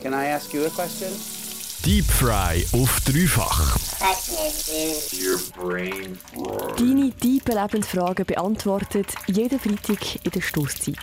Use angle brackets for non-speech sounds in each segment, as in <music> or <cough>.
Can I ask you a question? Deep Fry auf dreifach. Deine tiefen Lebensfragen beantwortet jeden Freitag in der Stoßzeit.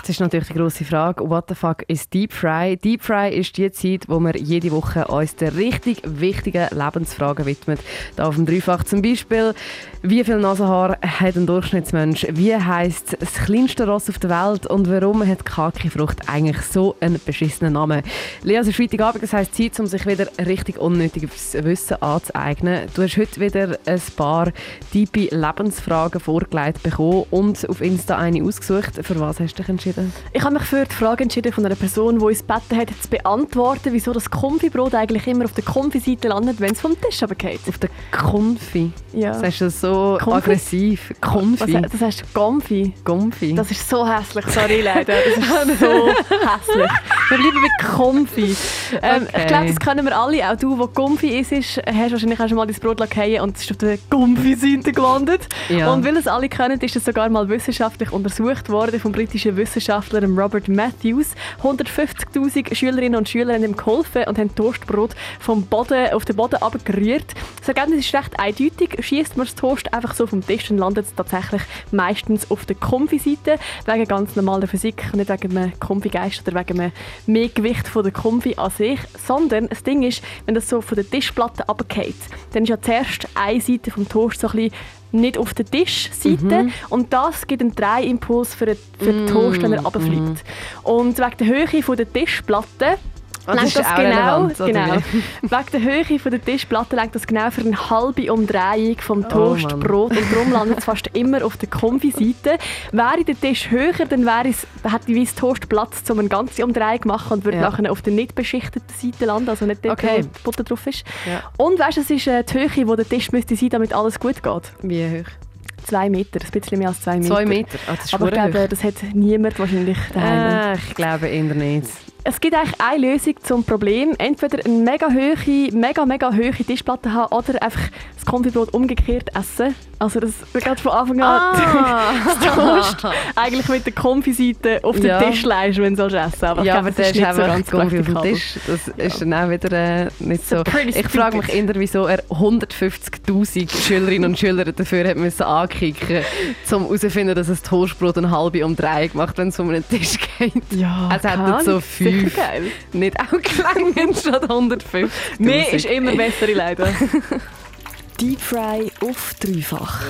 Das ist natürlich die grosse Frage. What the fuck ist Deep Fry? Deep Fry ist die Zeit, wo wir jede Woche uns den richtig wichtigen Lebensfragen widmet. Da auf dem Dreifach zum Beispiel, wie viel Nasenhaar hat ein Durchschnittsmensch? Wie heißt das kleinste Ross auf der Welt? Und warum hat Kaki-Frucht eigentlich so einen beschissenen Namen? Lea, es ist Freitagabend, das heisst Zeit, um sich wieder richtig unnötiges Wissen anzueignen. Du hast heute wieder ein paar tiefe Lebensfragen vorgelegt bekommen und auf Insta eine ausgesucht. Für was hast du dich entschieden? Ich habe mich für die Frage entschieden von einer Person, die uns gebeten hat, zu beantworten, wieso das Konfibrot eigentlich immer auf der Konfi-Seite landet, wenn es vom Tisch runterfällt. Auf der Konfi? Ja. Das ist ja so Konfi? aggressiv. Konfi. Was, das heißt Konfi. Konfi. Das ist so hässlich, sorry leider. Das ist <laughs> so hässlich. Wir bleiben bei Konfi. Ähm, Okay. Ich glaube, das können wir alle. Auch du, der Konfi ist, hast wahrscheinlich auch schon mal dein Brot fallen und es ist auf der Konfi-Seite gelandet. Ja. Und weil es alle können, ist es sogar mal wissenschaftlich untersucht worden vom britischen Wissenschaftler Robert Matthews. 150'000 Schülerinnen und Schüler haben ihm geholfen und haben Toastbrot vom Boden auf den Boden abgerührt. Das Ergebnis ist recht eindeutig. Schießt man das Toast einfach so vom Tisch, dann landet es tatsächlich meistens auf der Konfi-Seite. Wegen ganz normaler Physik, nicht wegen einem Konfi-Geist oder wegen einem Mehrgewicht von der Konfi an sich, sondern das Ding ist, wenn das so von der Tischplatte abgeht, dann ist ja zuerst eine Seite vom Toast so ein bisschen nicht auf der Tischseite. Und das gibt einen Drehimpuls für den, für den Toast, wenn er runterfliegt. Und wegen der Höhe von der Tischplatte Ah, das lenkt ist das genau, genau. wegen der Höhe von der Tischplatte lenkt das genau für eine halbe Umdrehung vom Oh, Toastbrot und darum landet es fast immer auf der Konfi-Seite. Wäre der Tisch höher, dann wäre es, hätte die weiße Toast Platz, um eine ganze Umdrehung zu machen und würde Ja. nachher auf der nicht beschichteten Seite landen, also nicht dort, Okay. wo Butter drauf ist. Ja. Und weißt du, es ist äh, die Höhe, wo der Tisch müsste sein, damit alles gut geht. Wie hoch? Zwei Meter, ein bisschen mehr als zwei Meter. Zwei Meter? Ah, das ist Aber ich glaube, das hat niemand wahrscheinlich daheim. Äh, ich glaube eher nicht. Es gibt eigentlich eine Lösung zum Problem. Entweder eine mega hohe, mega, mega hohe Tischplatte haben oder einfach das Konfibrot umgekehrt essen. Also das gerade von Anfang an <laughs> das Toast eigentlich mit der Konfi-Seite auf den Ja. Tisch leist, wenn du sollst essen Aber ich ja, glaube, aber das ist nicht so ganz Gummi auf dem. Tisch. Das ist dann auch wieder äh, nicht so. Ich frage mich eher, wieso er 150'000 Schülerinnen und Schüler <laughs> dafür hat müssen ankicken um herauszufinden, dass ein Toastbrot eine halbe Umdrehung macht, wenn es um einen Tisch geht. Ja, Es keine hätten so fünf. geil. Nicht auch gelangen <laughs> statt 150'000. Mehr ist immer besser, leider. Deep Fry auf dreifach.